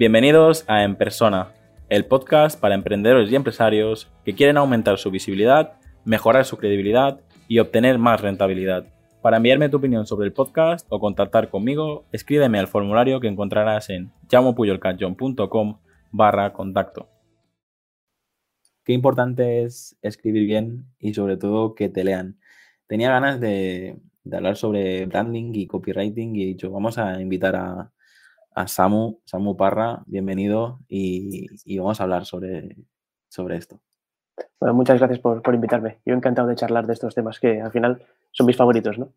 Bienvenidos a En Persona, el podcast para emprendedores y empresarios que quieren aumentar su visibilidad, mejorar su credibilidad y obtener más rentabilidad. Para enviarme tu opinión sobre el podcast o contactar conmigo, escríbeme al formulario que encontrarás en llamopuyolcanchon.com barra contacto. Qué importante es escribir bien y sobre todo que te lean. Tenía ganas de, hablar sobre branding y copywriting y he dicho, vamos a invitar a, Samu, Samu Parra, bienvenido y, vamos a hablar sobre, sobre esto. Bueno, muchas gracias por, invitarme. Yo encantado de charlar de estos temas que al final son mis favoritos, ¿no?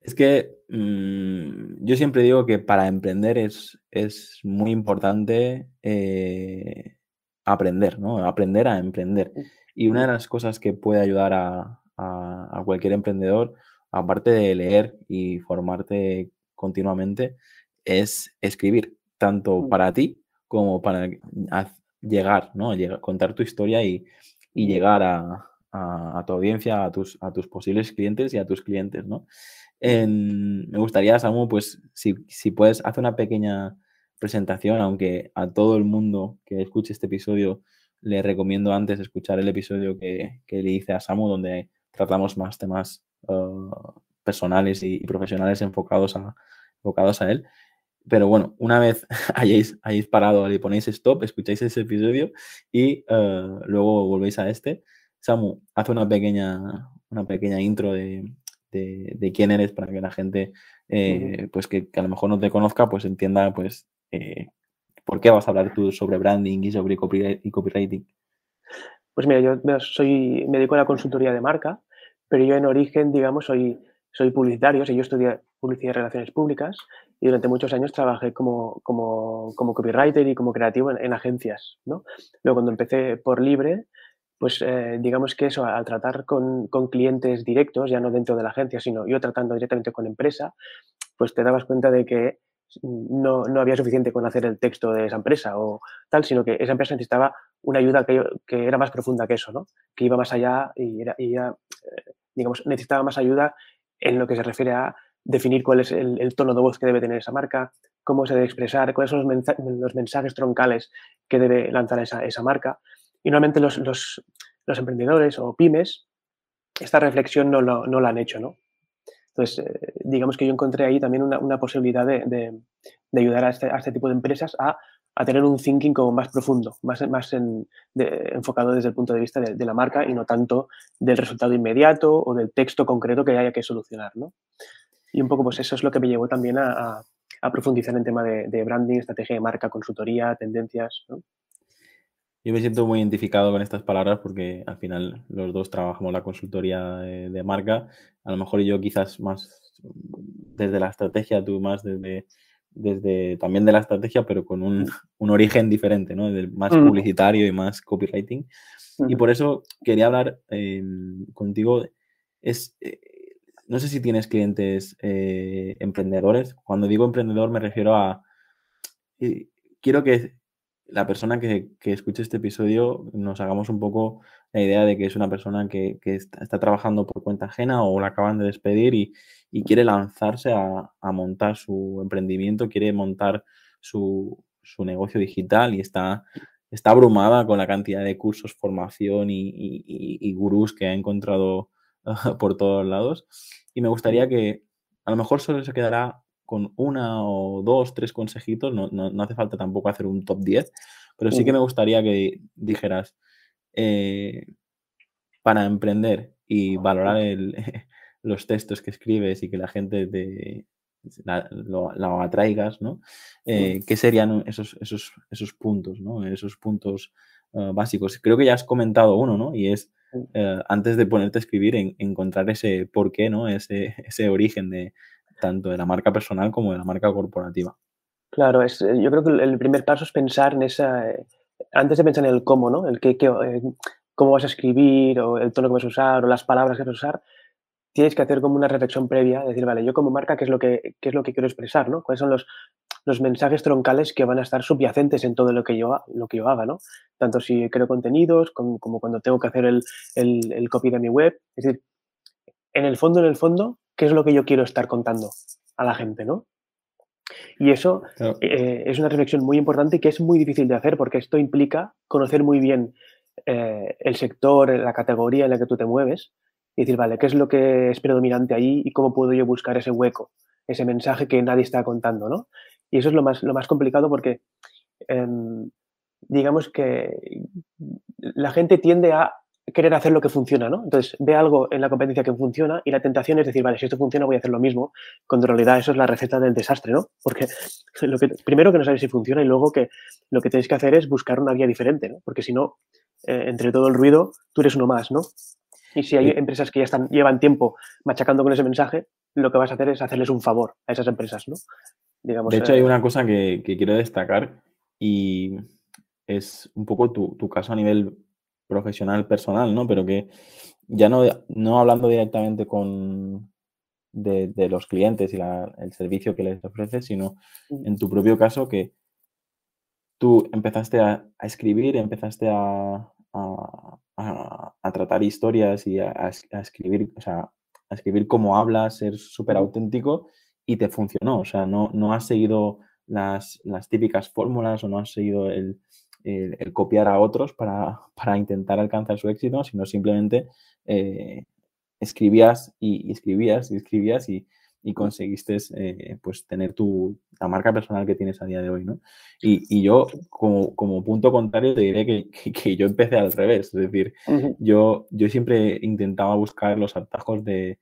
Es que mm, yo siempre digo que para emprender es, es muy importante eh, aprender, ¿no? Aprender a emprender. Y una de las cosas que puede ayudar a, cualquier emprendedor, aparte de leer y formarte continuamente, es escribir, tanto para ti como para llegar, ¿no? contar tu historia y, llegar a, tu audiencia, a tus, a tus posibles clientes y a tus clientes, ¿no? me gustaría, Samu, pues si, si puedes hacer una pequeña presentación, aunque a todo el mundo que escuche este episodio le recomiendo antes escuchar el episodio que, le hice a Samu, donde tratamos más temas uh, personales y, profesionales enfocados a, enfocados a él. Pero bueno, una vez hayáis, hayáis parado y ponéis stop, escucháis ese episodio y uh, luego volvéis a este. Samu, haz una pequeña, una pequeña intro de, quién eres para que la gente, eh, pues que, que, a lo mejor no te conozca, pues entienda pues eh, ¿Por qué vas a hablar tú sobre branding y sobre copywriting? Pues mira, yo soy, me dedico a la consultoría de marca, pero yo en origen, digamos, soy, soy publicitario, o yo estudié publicidad y relaciones públicas y durante muchos años trabajé como, como, como copywriter y como creativo en, agencias, ¿no? Luego cuando empecé por libre, pues eh, digamos que eso, al tratar con, con, clientes directos, ya no dentro de la agencia, sino yo tratando directamente con empresa, pues te dabas cuenta de que no, no, había suficiente con hacer el texto de esa empresa o tal, sino que esa empresa necesitaba una ayuda que, que era más profunda que eso, ¿no? que iba más allá y, era, y eh, digamos, necesitaba más ayuda en lo que se refiere a definir cuál es el, tono de voz que debe tener esa marca, cómo se debe expresar, cuáles son los, mensajes, troncales que debe lanzar esa, marca. Y normalmente los, emprendedores o pymes esta reflexión no, no la han hecho, ¿no? Entonces, eh, digamos que yo encontré ahí también una, posibilidad de, ayudar este, a este, tipo de empresas a, tener un thinking como más profundo, más, enfocado desde el punto de vista de, la marca y no tanto del resultado inmediato o del texto concreto que haya que solucionar. Y un poco, pues eso es lo que me llevó también a, profundizar en tema de, branding, estrategia de marca, consultoría, tendencias. Yo me siento muy identificado con estas palabras porque al final los dos trabajamos la consultoría de, marca. A lo mejor yo quizás más desde la estrategia, tú más desde, desde también de la estrategia, pero con un, origen diferente, ¿no? más publicitario y más copywriting. Y por eso quería hablar em, contigo. Es, eh, no sé si tienes clientes eh, emprendedores. Cuando digo emprendedor me refiero a... Quiero que la persona que, escuche este episodio nos hagamos un poco la idea de que es una persona que, está, trabajando por cuenta ajena o la acaban de despedir y, quiere lanzarse a, montar su emprendimiento, quiere montar su, negocio digital y está, está abrumada con la cantidad de cursos, formación y, gurús que ha encontrado por todos lados. Y me gustaría que a lo mejor solo se quedará con una o dos, tres consejitos, no, no, hace falta tampoco hacer un top 10, pero sí que me gustaría que dijeras, eh, para emprender y valorar los textos que escribes y que la gente te, lo, atraigas, ¿no? Eh, ¿Qué serían esos, esos, esos puntos, ¿no? Esos puntos ah, básicos. Creo que ya has comentado uno, ¿no? Y es, eh, antes de ponerte a escribir, en, encontrar ese por qué, ¿no? Ese, ese origen de, tanto de la marca personal como de la marca corporativa. Claro, es, eh, yo creo que el primer paso es pensar en esa, eh, antes de pensar en el cómo, ¿no? El qué, eh, cómo vas a escribir o el tono que vas a usar o las palabras que vas a usar, tienes que hacer como una reflexión previa, decir, vale, yo como marca, ¿qué es lo que, qué es lo que quiero expresar, ¿no? ¿Cuáles son los, los mensajes troncales que van a estar subyacentes en todo lo que yo, lo que yo haga, ¿no? Tanto si creo contenidos como, como cuando tengo que hacer el, el, el copy de mi web. Es decir, en el fondo, en el fondo, qué es lo que yo quiero estar contando a la gente, ¿no? Y eso eh, es una reflexión muy importante y que es muy difícil de hacer porque esto implica conocer muy bien eh, el sector, la categoría en la que tú te mueves y decir, vale, ¿qué es lo que es predominante ahí y cómo puedo yo buscar ese hueco, ese mensaje que nadie está contando, ¿no? Y eso es lo más, lo más complicado porque em, digamos que la gente tiende a querer hacer lo que funciona, ¿no? Entonces, ve algo en la competencia que funciona y la tentación es decir, vale, si esto funciona voy a hacer lo mismo, cuando en realidad eso es la receta del desastre, ¿no? Porque lo que, primero que no sabes si funciona y luego que lo que tienes que hacer es buscar una vía diferente, ¿no? Porque si no, eh, entre todo el ruido, tú eres uno más, ¿no? Y si hay empresas que ya están, llevan tiempo machacando con ese mensaje, lo que vas a hacer es hacerles un favor a esas empresas, ¿no? Digamos, de hecho, hay eh, una cosa que, quiero destacar y es un poco tu, tu caso a nivel profesional, personal, ¿no? Pero que ya no, no hablando directamente con de, los clientes y el servicio que les ofreces, sino en tu propio caso que tú empezaste a, escribir, empezaste a, a, tratar historias y a, escribir, o sea, a escribir cómo hablas, ser súper auténtico y te funcionó. O sea, no, no has seguido las, las típicas fórmulas o no has seguido el, el, copiar a otros para, intentar alcanzar su éxito, sino simplemente eh, escribías y, escribías y escribías y, conseguiste eh, pues tener tu, la marca personal que tienes a día de hoy, ¿no? Y, yo, como, punto contrario, te diré que, yo empecé al revés, es decir, yo, yo siempre intentaba buscar los atajos de,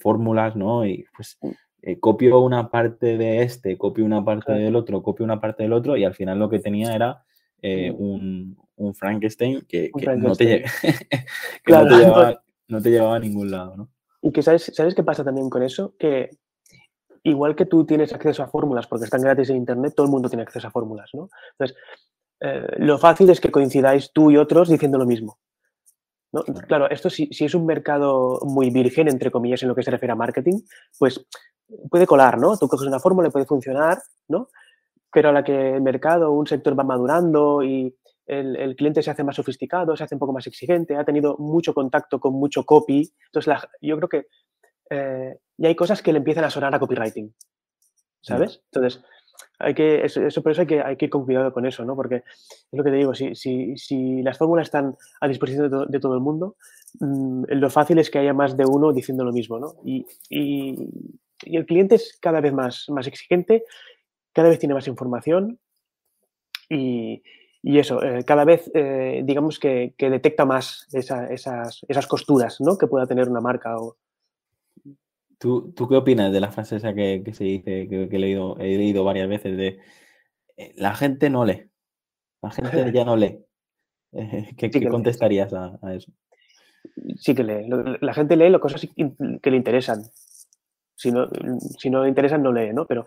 fórmulas, ¿no? Y pues mm. eh, copio una parte de este, copio una parte del otro, copio una parte del otro y al final lo que tenía era eh, un, un, Frankenstein que, No, te, no, te llevaba, a ningún lado, ¿no? Y que sabes, ¿sabes qué pasa también con eso? Que igual que tú tienes acceso a fórmulas porque están gratis en Internet, todo el mundo tiene acceso a fórmulas, ¿no? Entonces, eh, lo fácil es que coincidáis tú y otros diciendo lo mismo. ¿No? Claro, esto si, si, es un mercado muy virgen, entre comillas, en lo que se refiere a marketing, pues puede colar, ¿no? Tú coges una fórmula y puede funcionar, ¿no? pero a la que el mercado, un sector va madurando y el, cliente se hace más sofisticado, se hace un poco más exigente, ha tenido mucho contacto con mucho copy. Entonces, yo creo que eh, ya hay cosas que le empiezan a sonar a copywriting, ¿sabes? Entonces, hay que, eso, por eso hay que, hay que ir con cuidado con eso, ¿no? Porque es lo que te digo, si, si, si las fórmulas están a disposición de, todo el mundo, mm, lo fácil es que haya más de uno diciendo lo mismo, ¿no? Y, y, y el cliente es cada vez más, más exigente cada vez tiene más información y, eso, eh, cada vez eh, digamos que, detecta más esas, esas, costuras ¿no? que pueda tener una marca. ¿Tú, ¿Tú, qué opinas de la frase esa que, se dice, que, he, leído, he leído varias veces, de eh, la gente no lee, la gente ya no lee? ¿Qué, contestarías a, a, eso? Sí que lee, la gente lee las cosas que le interesan si no, si no le interesa, no lee, ¿no? Pero,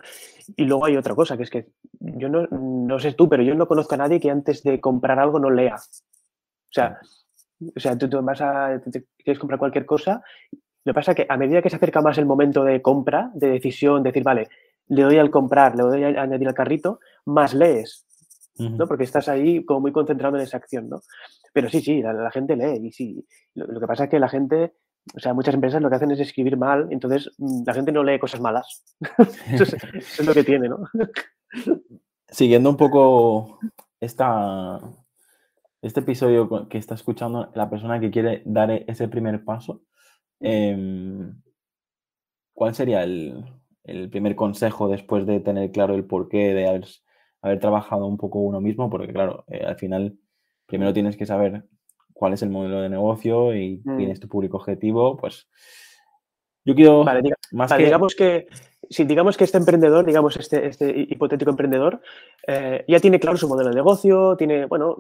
y luego hay otra cosa, que es que yo no, no sé tú, pero yo no conozco a nadie que antes de comprar algo no lea. O sea, o sea tú, vas a, quieres comprar cualquier cosa, lo que pasa es que a medida que se acerca más el momento de compra, de decisión, decir, vale, le doy al comprar, le doy a añadir al carrito, más lees, ¿no? Porque estás ahí como muy concentrado en esa acción, ¿no? Pero sí, sí, la, gente lee y sí. lo, que pasa es que la gente o sea, muchas empresas lo que hacen es escribir mal, entonces mm, la gente no lee cosas malas. eso, es, lo que tiene, ¿no? Siguiendo un poco esta, este episodio que está escuchando la persona que quiere dar ese primer paso, em, ¿cuál sería el, primer consejo después de tener claro el porqué de haber, trabajado un poco uno mismo? Porque claro, eh, al final primero tienes que saber cuál es el modelo de negocio y quién mm. es tu público objetivo, pues yo quiero más que... digamos que si digamos que este emprendedor, digamos este, este hipotético emprendedor, eh, ya tiene claro su modelo de negocio, tiene, bueno,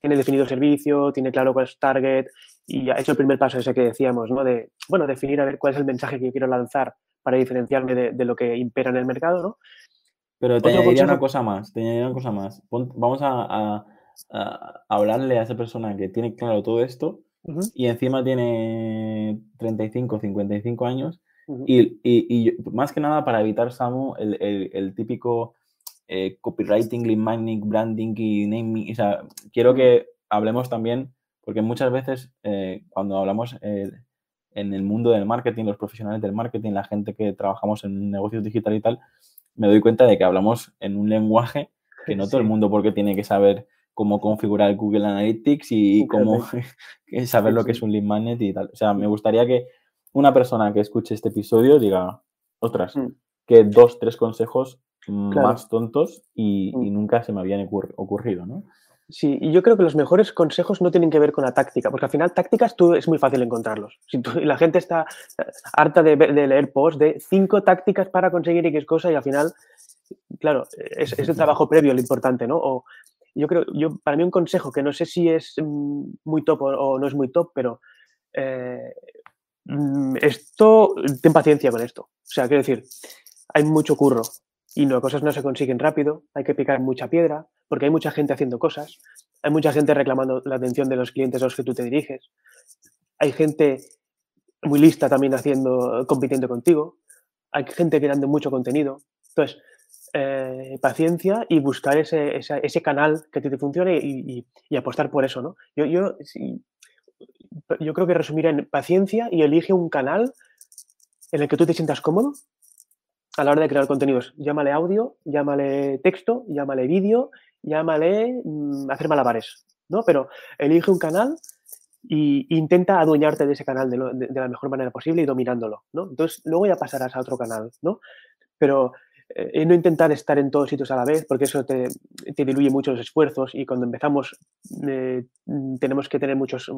tiene definido el servicio, tiene claro cuál es target y ha hecho el primer paso ese que decíamos, ¿no? De, bueno, definir a ver cuál es el mensaje que quiero lanzar para diferenciarme de, lo que impera en el mercado, ¿no? Pero te añadiría una cosa más, te añadiría una cosa más. vamos a hablarle a esa persona que tiene claro todo esto y encima tiene 35, 55 años y, y, más que nada para evitar, Samu, el, el, típico eh, copywriting, lead magnet, branding y naming. O sea, quiero que hablemos también, porque muchas veces eh, cuando hablamos eh, en el mundo del marketing, los profesionales del marketing, la gente que trabajamos en negocios digital y tal, me doy cuenta de que hablamos en un lenguaje que no todo el mundo porque tiene que saber cómo configurar Google Analytics y cómo saber lo que es un lead magnet y tal. O sea, me gustaría que una persona que escuche este episodio diga, otras, mm. que dos, tres consejos más tontos y, mm. nunca se me habían ocurrido, ¿no? Sí, y yo creo que los mejores consejos no tienen que ver con la táctica, porque al final tácticas tú es muy fácil encontrarlos. Si la gente está eh, harta de, leer posts de cinco tácticas para conseguir X cosa y al final, claro, es, es el trabajo previo lo importante, ¿no? O yo creo, yo, para mí un consejo que no sé si es mm, muy top o, no es muy top, pero eh, esto, ten paciencia con esto. O sea, quiero decir, hay mucho curro y no, cosas no se consiguen rápido, hay que picar mucha piedra, porque hay mucha gente haciendo cosas, hay mucha gente reclamando la atención de los clientes a los que tú te diriges, hay gente muy lista también haciendo, compitiendo contigo, hay gente creando mucho contenido. Entonces, eh, paciencia y buscar ese, ese, canal que te, funcione y, apostar por eso, ¿no? Yo, yo, yo creo que resumiré en paciencia y elige un canal en el que tú te sientas cómodo a la hora de crear contenidos. Llámale audio, llámale texto, llámale vídeo, llámale mm, hacer malabares, ¿no? Pero elige un canal e intenta adueñarte de ese canal de, de, la mejor manera posible y dominándolo, ¿no? Entonces, luego ya pasarás a otro canal, ¿no? Pero eh, no intentar estar en todos sitios a la vez, porque eso te, diluye mucho los esfuerzos y cuando empezamos eh, tenemos que tener muchos,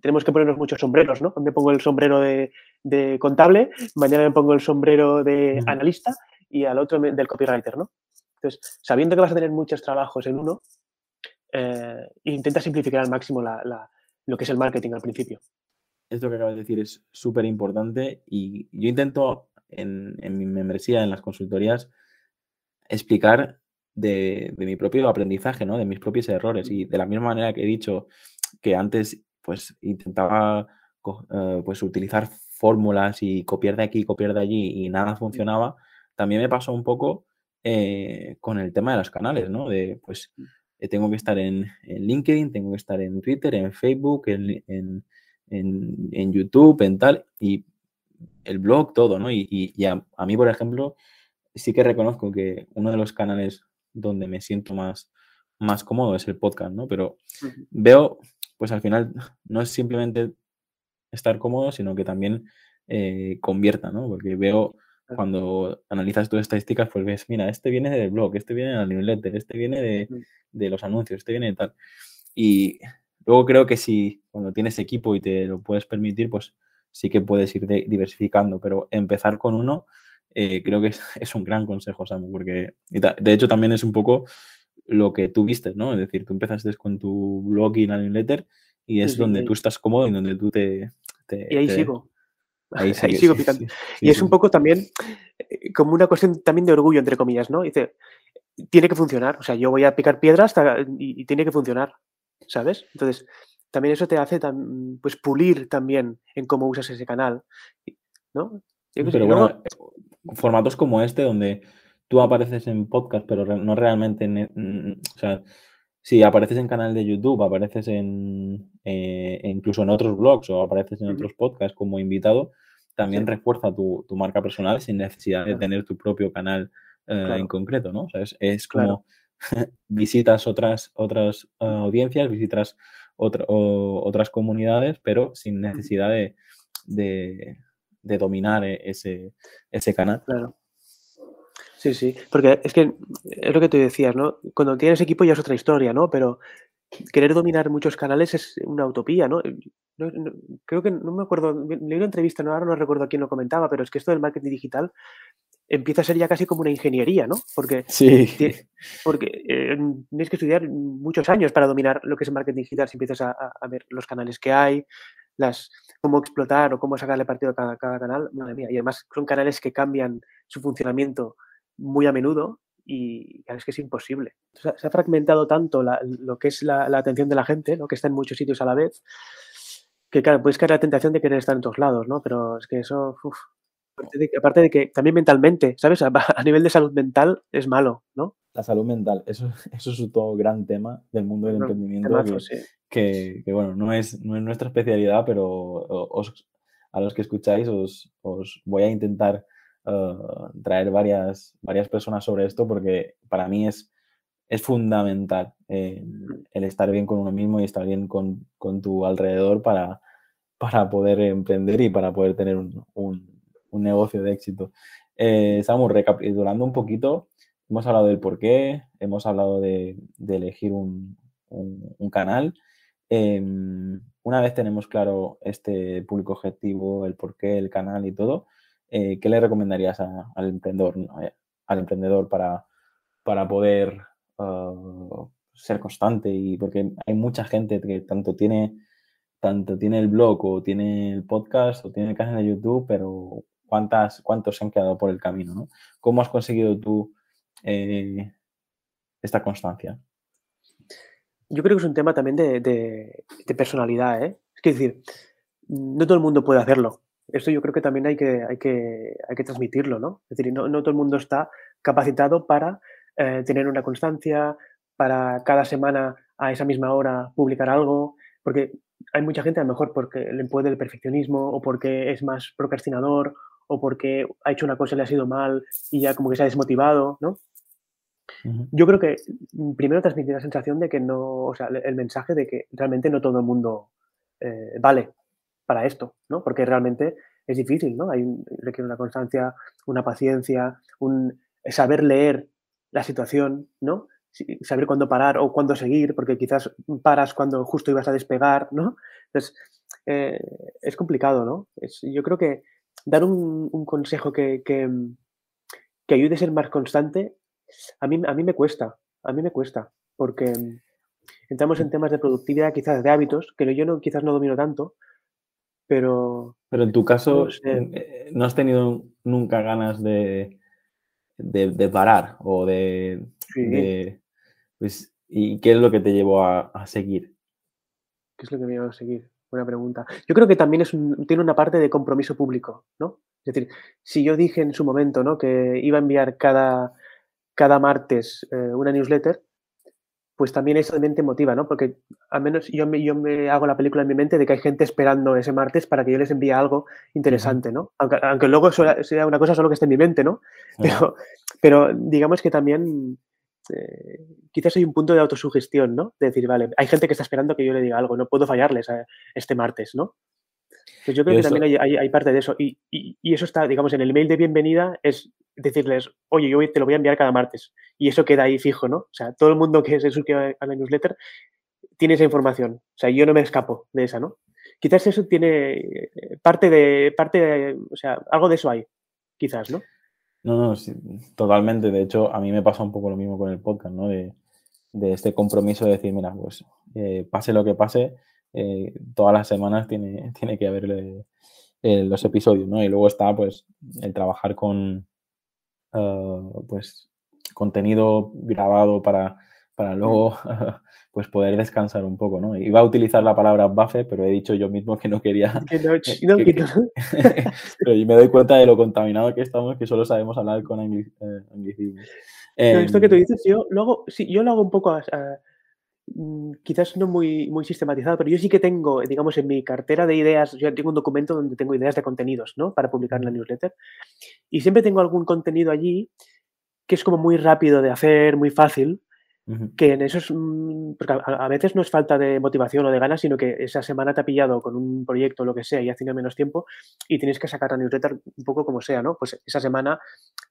tenemos que ponernos muchos sombreros, ¿no? Me pongo el sombrero de, contable, mañana me pongo el sombrero de analista y al otro del copywriter, ¿no? Entonces, sabiendo que vas a tener muchos trabajos en uno, eh, intenta simplificar al máximo lo que es el marketing al principio. Esto que acabas de decir es súper importante y yo intento en, mi membresía, en las consultorías, explicar de, mi propio aprendizaje, ¿no? De mis propios errores. Y de la misma manera que he dicho que antes, pues, intentaba eh, pues, utilizar fórmulas y copiar de aquí, copiar de allí y nada funcionaba, también me pasó un poco eh, con el tema de los canales, ¿no? De, pues, eh, tengo que estar en, LinkedIn, tengo que estar en Twitter, en Facebook, en, en YouTube, en tal, y el blog, todo, ¿no? Y, a, mí, por ejemplo, sí que reconozco que uno de los canales donde me siento más, más cómodo es el podcast, ¿no? Pero veo, pues al final, no es simplemente estar cómodo, sino que también eh, convierta, ¿no? Porque veo cuando analizas tus estadísticas, pues ves, mira, este viene del blog, este viene de la newsletter, este viene de, de, los anuncios, este viene de tal. Y luego creo que si cuando tienes equipo y te lo puedes permitir, pues sí que puedes ir diversificando, pero empezar con uno eh, creo que es, un gran consejo, Samu, porque de hecho también es un poco lo que tú viste, ¿no? Es decir, tú empezaste con tu blog y la newsletter y es donde tú estás cómodo y donde tú te... y ahí sigo. Ahí, sigo picando. y es un poco también eh, como una cuestión también de orgullo, entre comillas, ¿no? Dice, tiene que funcionar. O sea, yo voy a picar piedras hasta, y, tiene que funcionar, ¿sabes? Entonces, también eso te hace pues pulir también en cómo usas ese canal, ¿no? pero bueno, formatos como este donde tú apareces en podcast, pero no realmente en, o sea, si apareces en canal de YouTube, apareces en eh, incluso en otros blogs o apareces en otros podcasts como invitado, también refuerza tu, marca personal sin necesidad de tener tu propio canal eh, en concreto, ¿no? O sea, es, como visitas otras, otras eh, audiencias, visitas otras comunidades, pero sin necesidad de, dominar e, ese, ese canal. Claro. Sí, sí, porque es que es lo que tú decías, ¿no? Cuando tienes equipo ya es otra historia, ¿no? Pero querer dominar muchos canales es una utopía, ¿no? creo que no me acuerdo, leí una entrevista, no, ahora no recuerdo quién lo comentaba, pero es que esto del marketing digital empieza a ser ya casi como una ingeniería, ¿no? Porque, sí. porque eh, tienes que estudiar muchos años para dominar lo que es el marketing digital si empiezas a, ver los canales que hay, las, cómo explotar o cómo sacarle partido a cada, canal. Madre mía. Y además son canales que cambian su funcionamiento muy a menudo y es que es imposible. Se ha, fragmentado tanto lo que es la, atención de la gente, ¿no? que está en muchos sitios a la vez, que claro, puedes caer la tentación de querer estar en todos lados, ¿no? Pero es que eso, Aparte de, que, también mentalmente, ¿sabes? A, nivel de salud mental es malo, ¿no? La salud mental, eso, eso es otro gran tema del mundo del emprendimiento que, bueno, no es, no es nuestra especialidad, pero a los que escucháis os, voy a intentar traer varias, varias personas sobre esto porque para mí es, es fundamental el estar bien con uno mismo y estar bien con, con tu alrededor para, para poder emprender y para poder tener un, un, un negocio de éxito. Eh, Samu, recapitulando un poquito, hemos hablado del por qué, hemos hablado de, elegir un, canal. Em, una vez tenemos claro este público objetivo, el por qué, el canal y todo, eh, ¿qué le recomendarías al emprendedor, eh, al emprendedor para, para poder uh, ser constante? Y porque hay mucha gente que tanto tiene, tanto tiene el blog o tiene el podcast o tiene el canal de YouTube, pero cuántas, cuántos se han quedado por el camino, ¿no? ¿Cómo has conseguido tú eh, esta constancia? Yo creo que es un tema también de, personalidad, ¿eh? Es decir, no todo el mundo puede hacerlo. Esto yo creo que también hay que, hay que, hay que transmitirlo, ¿no? Es decir, no, todo el mundo está capacitado para eh, tener una constancia, para cada semana a esa misma hora publicar algo, porque hay mucha gente a lo mejor porque le puede el perfeccionismo o porque es más procrastinador o porque ha hecho una cosa y le ha sido mal y ya como que se ha desmotivado, ¿no? Yo creo que mm, primero transmitir la sensación de que no, o sea, el mensaje de que realmente no todo el mundo eh, vale para esto, ¿no? Porque realmente es difícil, ¿no? Hay, requiere una constancia, una paciencia, un saber leer la situación, ¿no? Saber cuándo parar o cuándo seguir, porque quizás paras cuando justo ibas a despegar, ¿no? Entonces, eh, es complicado, ¿no? yo creo que dar un, consejo que, que, ayude a ser más constante, a mí, a mí me cuesta, a mí me cuesta, porque entramos en temas de productividad, quizás de hábitos, que yo no, quizás no domino tanto, pero... Pero en tu caso, eh, no, has tenido nunca ganas de, de, parar o de... pues, ¿Y qué es lo que te llevó a, a seguir? ¿Qué es lo que me llevó a seguir? Buena pregunta. Yo creo que también es tiene una parte de compromiso público, ¿no? Es decir, si yo dije en su momento ¿no? que iba a enviar cada, cada martes eh, una newsletter, pues también eso también te motiva, ¿no? Porque al menos yo me, yo me hago la película en mi mente de que hay gente esperando ese martes para que yo les envíe algo interesante, ¿no? Aunque, aunque luego sea una cosa solo que esté en mi mente, ¿no? Pero, pero digamos que también eh, quizás hay un punto de autosugestión, ¿no? De decir, vale, hay gente que está esperando que yo le diga algo, no puedo fallarles este martes, ¿no? Pues yo creo que también hay, parte de eso. Y, eso está, digamos, en el email de bienvenida es decirles, oye, yo te lo voy a enviar cada martes. Y eso queda ahí fijo, ¿no? O sea, todo el mundo que se suscribe a la newsletter tiene esa información. O sea, yo no me escapo de esa, ¿no? Quizás eso tiene eh, parte de, parte de, o sea, algo de eso hay, quizás, ¿no? No, no, totalmente. De hecho, a mí me pasa un poco lo mismo con el podcast, ¿no? De, este compromiso de decir, mira, pues eh, pase lo que pase, eh, todas las semanas tiene, tiene que haber eh, los episodios, ¿no? Y luego está, pues, el trabajar con, ah, pues, contenido grabado para, para luego pues poder descansar un poco, ¿no? Iba a utilizar la palabra buffer, pero he dicho yo mismo que no quería. pero me doy cuenta de lo contaminado que estamos, que solo sabemos hablar con anglicismo. Eh, esto que tú em, dices, yo lo hago, sí, yo lo hago un poco, mm, quizás no muy, muy sistematizado, pero yo sí que tengo, digamos, en mi cartera de ideas, yo tengo un documento donde tengo ideas de contenidos, ¿no? Para publicar en la newsletter. Y siempre tengo algún contenido allí que es como muy rápido de hacer, muy fácil, que en esos, mm, porque a, veces no es falta de motivación o de ganas, sino que esa semana te ha pillado con un proyecto o lo que sea y has tenido menos tiempo y tienes que sacar la newsletter un poco como sea, ¿no? Pues esa semana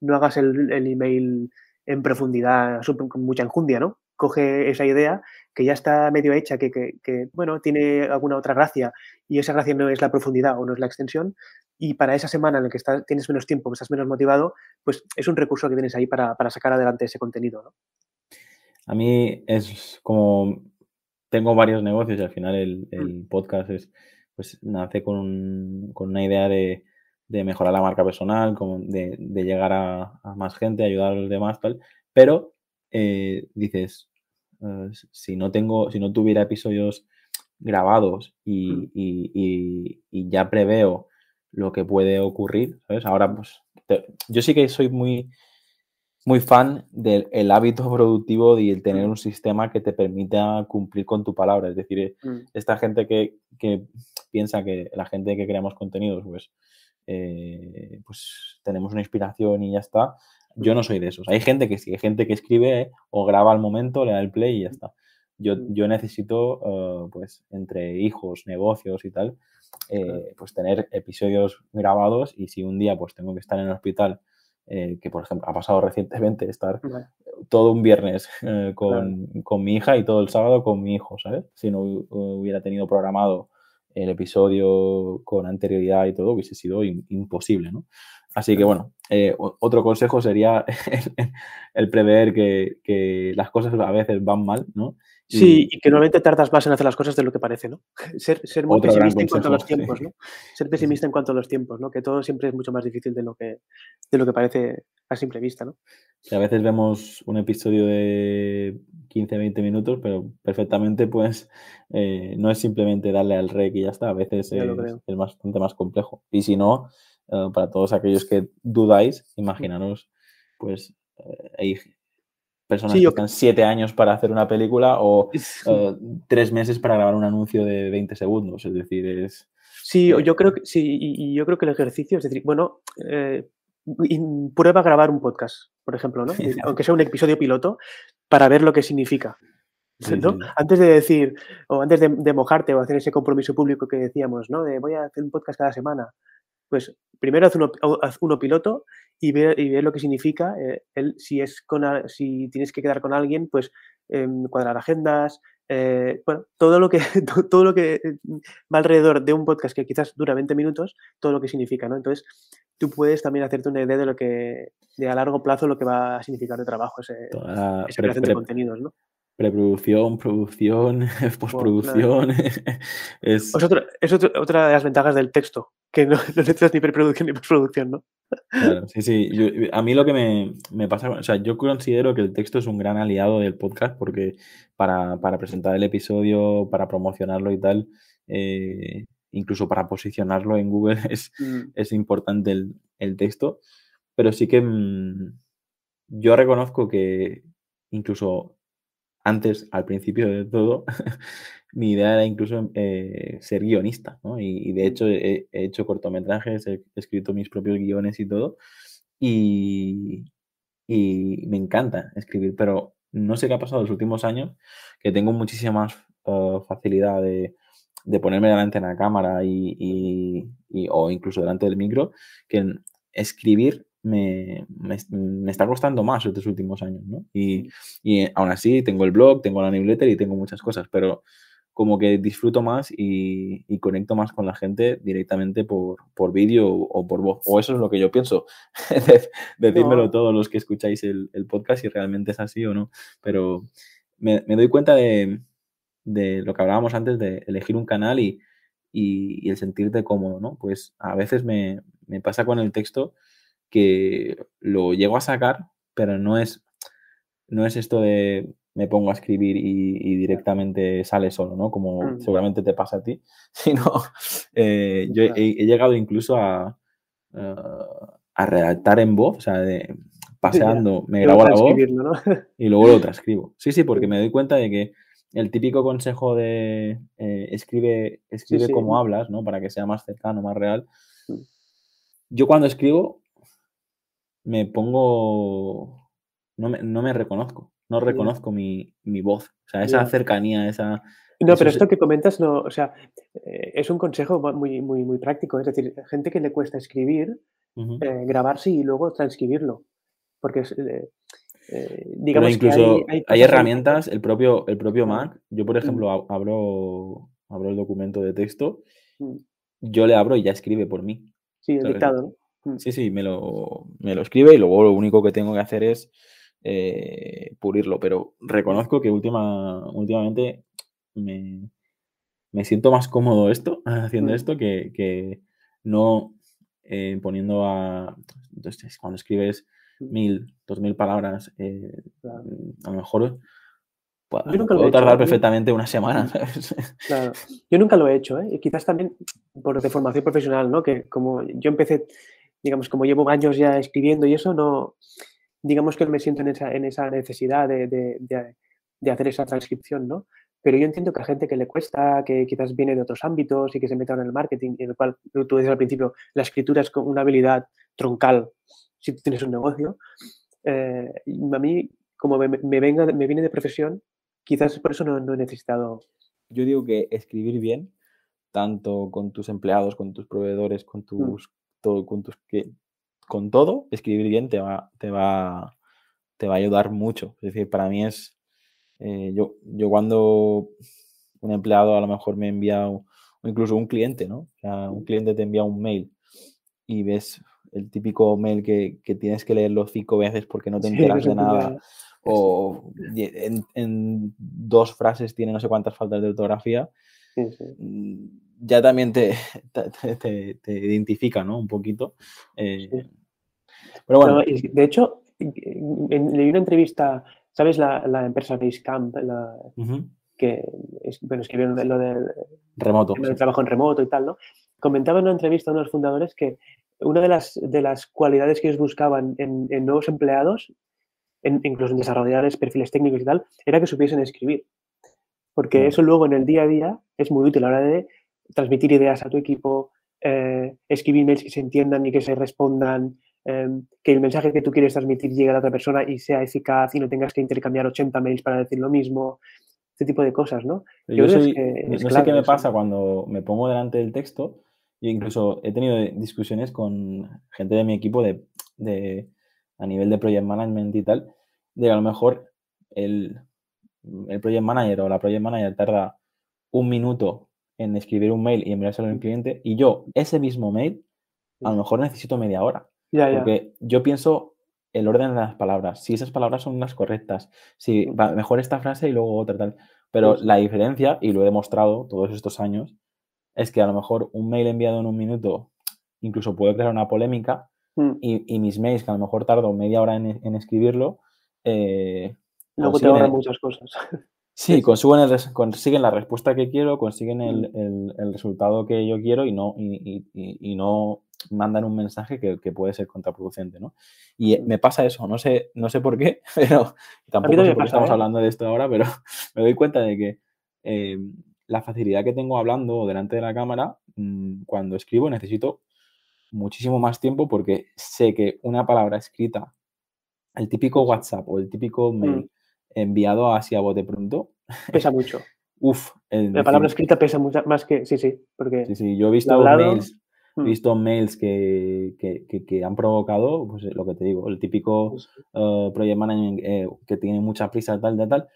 no hagas el, email en profundidad con mucha enjundia, ¿no? Coge esa idea que ya está medio hecha, que, que, bueno, tiene alguna otra gracia y esa gracia no es la profundidad o no es la extensión, y para esa semana en la que estás, tienes menos tiempo, estás menos motivado, pues es un recurso que tienes ahí para, para sacar adelante ese contenido, ¿no? A mí es como tengo varios negocios y al final el, mm. podcast es, pues nace con, una idea de, mejorar la marca personal, como de, llegar a, más gente, ayudar a los demás, tal. Pero eh, dices, eh, si no tengo, si no tuviera episodios grabados y, mm. y, ya preveo lo que puede ocurrir, ¿sabes? Ahora, pues, yo sí que soy muy, muy fan del hábito productivo y el tener mm. un sistema que te permita cumplir con tu palabra. Es decir, mm. esta gente que, piensa que la gente que creamos contenidos, pues, eh, pues tenemos una inspiración y ya está. Yo no soy de esos. Hay gente que sí, hay gente que escribe o graba al momento, le da el play y ya está. Yo, yo necesito, eh, pues, entre hijos, negocios y tal, eh, pues tener episodios grabados y si un día pues tengo que estar en el hospital, eh, que por ejemplo ha pasado recientemente estar todo un viernes con, con, mi hija y todo el sábado con mi hijo, ¿sabes? Si no hubiera tenido programado el episodio con anterioridad y todo, hubiese sido imposible, ¿no? Así que bueno, eh, otro consejo sería el, prever que, que, las cosas a veces van mal, ¿no? Sí, y que normalmente tardas más en hacer las cosas de lo que parece, ¿no? Ser, ser muy pesimista en cuanto a los tiempos, ¿no? Ser pesimista en cuanto a los tiempos, ¿no? Que todo siempre es mucho más difícil de lo que, de lo que parece a simple vista, ¿no? a veces vemos un episodio de 15, 20 minutos, pero perfectamente, pues, eh, no es simplemente darle al rec y ya está. A veces es, bastante más complejo. Y si no, eh, para todos aquellos que dudáis, imaginaros, pues, eh, hay personas que están siete años para hacer una película o tres meses para grabar un anuncio de 20 segundos. Es decir, es... Sí, yo creo que sí, y, yo creo que el ejercicio, es decir, bueno, prueba a grabar un podcast, por ejemplo, ¿no? aunque sea un episodio piloto, para ver lo que significa. Antes de decir, o antes de, mojarte o hacer ese compromiso público que decíamos, ¿no? De voy a hacer un podcast cada semana. Pues primero haz uno, piloto y ve, y ve, lo que significa. Eh, si, es con, si tienes que quedar con alguien, pues em, cuadrar agendas, eh, bueno, todo lo que todo lo que va alrededor de un podcast que quizás dura 20 minutos, todo lo que significa, ¿no? Entonces, tú puedes también hacerte una idea de lo que, de a largo plazo, lo que va a significar de trabajo ese, esa creación de contenidos, ¿no? Preproducción, producción, postproducción. es, es, otra de las ventajas del texto, que no, necesitas ni preproducción ni postproducción, ¿no? Claro, sí, sí. a mí lo que me, me, pasa, o sea, yo considero que el texto es un gran aliado del podcast porque para, para presentar el episodio, para promocionarlo y tal, eh, incluso para posicionarlo en Google es, mm. es importante el, el, texto. Pero sí que mm, yo reconozco que incluso antes, al principio de todo, mi idea era incluso eh, ser guionista, ¿no? Y, de hecho he, hecho cortometrajes, he, escrito mis propios guiones y todo, y, me encanta escribir, pero no sé qué ha pasado en los últimos años, que tengo muchísima más uh, facilidad de, ponerme delante de la cámara y, o incluso delante del micro, que escribir me, me, está costando más estos últimos años, ¿no? Y, y, aún así tengo el blog, tengo la newsletter y tengo muchas cosas, pero como que disfruto más y, y conecto más con la gente directamente por, por vídeo o, por voz. O eso es lo que yo pienso. Decídmelo todos los que escucháis el, el, podcast si realmente es así o no. Pero me, me doy cuenta de, de, lo que hablábamos antes de elegir un canal y, y, y el sentirte cómodo, ¿no? Pues a veces me, me pasa con el texto que lo llego a sacar, pero no es, no es esto de me pongo a escribir y, directamente sale solo, ¿no? Como mm. seguramente te pasa a ti, sino eh, yo he, llegado incluso a, a redactar en voz, o sea, de, paseando, me grabo la voz y luego lo transcribo. Sí, sí, porque me doy cuenta de que el típico consejo de eh, escribe, escribe como hablas, ¿no? Para que sea más cercano, más real. Mm. Yo cuando escribo me pongo, no me, no me reconozco, no reconozco mi, mi, voz, o sea, esa cercanía, esa... No, pero esto que comentas, no, o sea, eh, es un consejo muy, muy, muy práctico, es decir, gente que le cuesta escribir, eh, grabarse y luego transcribirlo, porque es... Eh, digamos incluso hay, hay, herramientas, el propio, el propio Mac, yo por mm. ejemplo abro, abro el documento de texto, mm. yo le abro y ya escribe por mí. Sí, el dictado, ¿no? Mm. Sí, sí, me lo, me lo escribe y luego lo único que tengo que hacer es eh, pulirlo. Pero reconozco que última, últimamente me, me, siento más cómodo esto, haciendo mm. esto, que, que no eh, poniendo a. Entonces, cuando escribes mm. mil, dos mil palabras, eh, a lo mejor puedo, tardar perfectamente una semana. Claro. Yo nunca lo he hecho, ¿eh? Y quizás también por de formación profesional, ¿no? Que como yo empecé digamos, como llevo años ya escribiendo y eso, no, digamos que me siento en esa, en esa necesidad de, de, de, hacer esa transcripción, ¿no? Pero yo entiendo que a gente que le cuesta, que quizás viene de otros ámbitos y que se meta en el marketing, en el cual tú dices al principio, la escritura es una habilidad troncal si tienes un negocio. Eh, a mí, como me, venga, me viene de profesión, quizás por eso no, he necesitado. Yo digo que escribir bien, tanto con tus empleados, con tus proveedores, con mm. Todo, con tus que, con todo, escribir bien te va, te va, te va a ayudar mucho. Es decir, para mí es, eh, yo, yo cuando un empleado a lo mejor me envía, o incluso un cliente, ¿no? O sea, un cliente te envía un mail y ves el típico mail que, que tienes que leerlo cinco veces porque no te enteras de nada. O en, dos frases tiene no sé cuántas faltas de ortografía. Mm, ya también te, te, te, identifica, ¿no? Un poquito. Eh, pero bueno. de hecho, leí una entrevista, ¿sabes? La, la empresa Basecamp, la, que es, bueno, escribieron lo del remoto, trabajo en remoto y tal, ¿no? Comentaba en una entrevista a unos fundadores que una de las, de las cualidades que ellos buscaban en, nuevos empleados, incluso en desarrolladores, perfiles técnicos y tal, era que supiesen escribir. Porque eso luego en el día a día es muy útil a la hora de transmitir ideas a tu equipo, eh, escribir mails que se entiendan y que se respondan, em, que el mensaje que tú quieres transmitir llegue a la otra persona y sea eficaz y no tengas que intercambiar 80 mails para decir lo mismo, este tipo de cosas, ¿no? Yo, no sé qué me pasa cuando me pongo delante del texto yo incluso he tenido discusiones con gente de mi equipo de, a nivel de project management y tal, de que a lo mejor el, el project manager o la project manager tarda un minuto en escribir un mail y enviárselo al cliente y yo ese mismo mail a lo mejor necesito media hora. porque yo pienso el orden de las palabras, si esas palabras son las correctas, si mejor esta frase y luego otra tal. Pero la diferencia, y lo he demostrado todos estos años, es que a lo mejor un mail enviado en un minuto incluso puede crear una polémica mm. y, mis mails, que a lo mejor tardo media hora en, escribirlo, eh, luego te ahorran muchas cosas. Sí, consiguen, consiguen, la respuesta que quiero, consiguen el, mm. resultado que yo quiero y no, y, no mandan un mensaje que, puede ser contraproducente, ¿no? Y mm. me pasa eso, no sé, no sé por qué, pero tampoco sé por qué estamos ¿eh? hablando de esto ahora, pero me doy cuenta de que eh, la facilidad que tengo hablando delante de la cámara, mm, cuando escribo necesito muchísimo más tiempo porque sé que una palabra escrita, el típico WhatsApp o el típico mail mm. Enviado hacia bote pronto. Pesa mucho. Uf. la palabra escrita pesa mucho más que, sí, sí, porque... Sí, sí, yo he visto mails, he mm. visto mails que, que, han provocado, pues lo que te digo, el típico uh, project management eh, que tiene mucha prisa, tal, tal, tal,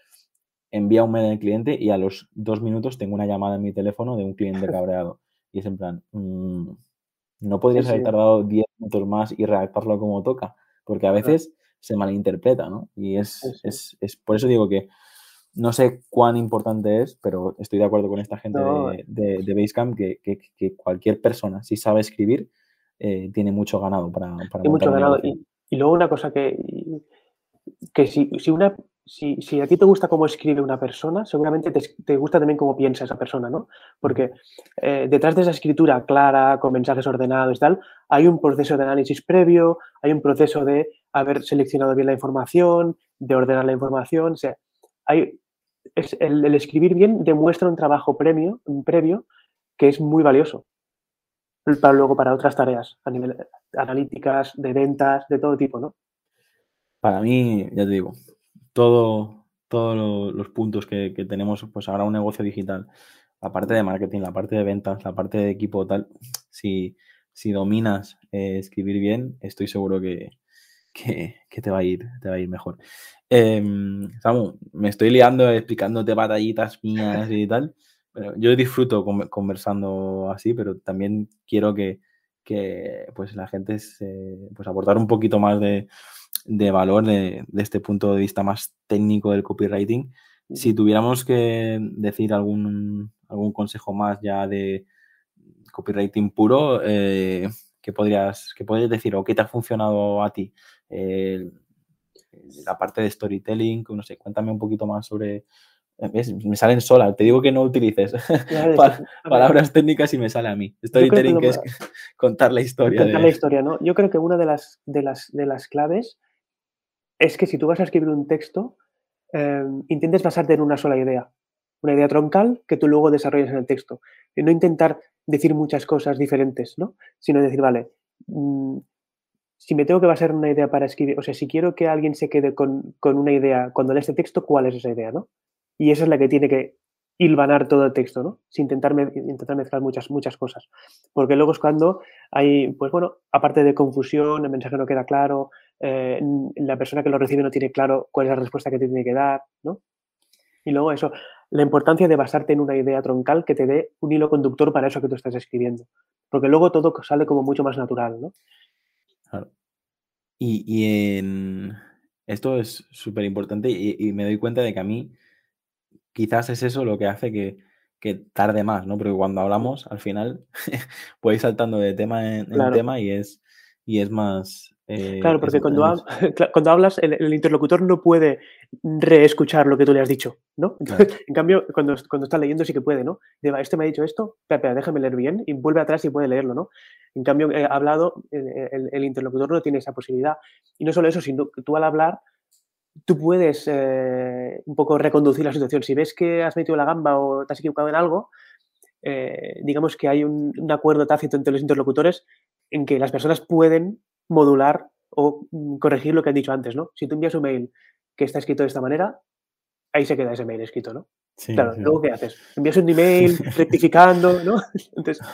envía un mail al cliente y a los dos minutos tengo una llamada en mi teléfono de un cliente cabreado. Y es en plan, mm, no podrías haber tardado 10 minutos más y redactarlo como toca, porque a veces se malinterpreta, ¿no? Y es, es, es, por eso digo que no sé cuán importante es, pero estoy de acuerdo con esta gente de, de, Basecamp que, que, cualquier persona, si sabe escribir, eh, tiene mucho ganado para... para mucho ganado. Y, y, luego una cosa que, que si, si una si, a ti te gusta cómo escribe una persona, seguramente te, gusta también cómo piensa esa persona, ¿no? Porque eh, detrás de esa escritura clara, con mensajes ordenados y tal, hay un proceso de análisis previo, hay un proceso de haber seleccionado bien la información, de ordenar la información, o sea, hay, el, escribir bien demuestra un trabajo premio, un previo que es muy valioso para luego para otras tareas a nivel analíticas, de ventas, de todo tipo, ¿no? Para mí, ya te digo, todo, todos los puntos que, tenemos, pues ahora un negocio digital, la parte de marketing, la parte de ventas, la parte de equipo, tal, si, si dominas eh, escribir bien, estoy seguro que, te va a ir, te va a ir mejor. Em, Samu, me estoy liando explicándote batallitas mías y tal, pero yo disfruto conversando así, pero también quiero que, pues la gente se, pues aportar un poquito más de, de valor de, este punto de vista más técnico del copywriting. Si tuviéramos que decir algún, algún consejo más ya de copywriting puro, eh, ¿qué, podrías, ¿qué podrías decir o qué te ha funcionado a ti? La parte de storytelling, no sé, cuéntame un poquito más sobre... Me salen solas, te digo que no utilices palabras técnicas y me sale a mí. Storytelling, que, es contar la historia. Contar la historia, ¿no? Yo creo que una de las, de las, de las claves es que si tú vas a escribir un texto, em, intentes basarte en una sola idea, una idea troncal que tú luego desarrolles en el texto. Y no intentar decir muchas cosas diferentes, ¿no? Sino decir, vale, mm, si me tengo que basar en una idea para escribir, o sea, si quiero que alguien se quede con, una idea cuando lee este texto, ¿cuál es esa idea, no? Y esa es la que tiene que hilvanar todo el texto, ¿no? Sin intentar, intentar mezclar muchas, muchas cosas. Porque luego es cuando hay, pues bueno, aparte de confusión, el mensaje no queda claro, eh, la persona que lo recibe no tiene claro cuál es la respuesta que tiene que dar, ¿no? Y luego eso, la importancia de basarte en una idea troncal que te dé un hilo conductor para eso que tú estás escribiendo. Porque luego todo sale como mucho más natural, ¿no? Y, en... esto es súper importante y, me doy cuenta de que a mí quizás es eso lo que hace que, tarde más, ¿no? Porque cuando hablamos, al final, ir saltando de tema en, tema y es, y es más, eh, claro, porque cuando, cuando hablas, el, interlocutor no puede reescuchar lo que tú le has dicho, ¿no? en cambio, cuando, cuando está leyendo sí que puede, ¿no? este me ha dicho esto, espera, déjame leer bien y vuelve atrás y puede leerlo, ¿no? En cambio, he hablado, el, interlocutor no tiene esa posibilidad. Y no solo eso, sino que tú al hablar, tú puedes eh, un poco reconducir la situación. Si ves que has metido la gamba o te has equivocado en algo, eh, digamos que hay un, un acuerdo tácito entre los interlocutores en que las personas pueden modular o mm, corregir lo que han dicho antes, ¿no? Si tú envías un mail que está escrito de esta manera, ahí se queda ese mail escrito, ¿no? claro, luego ¿qué haces? Envías un email rectificando, ¿no? Entonces,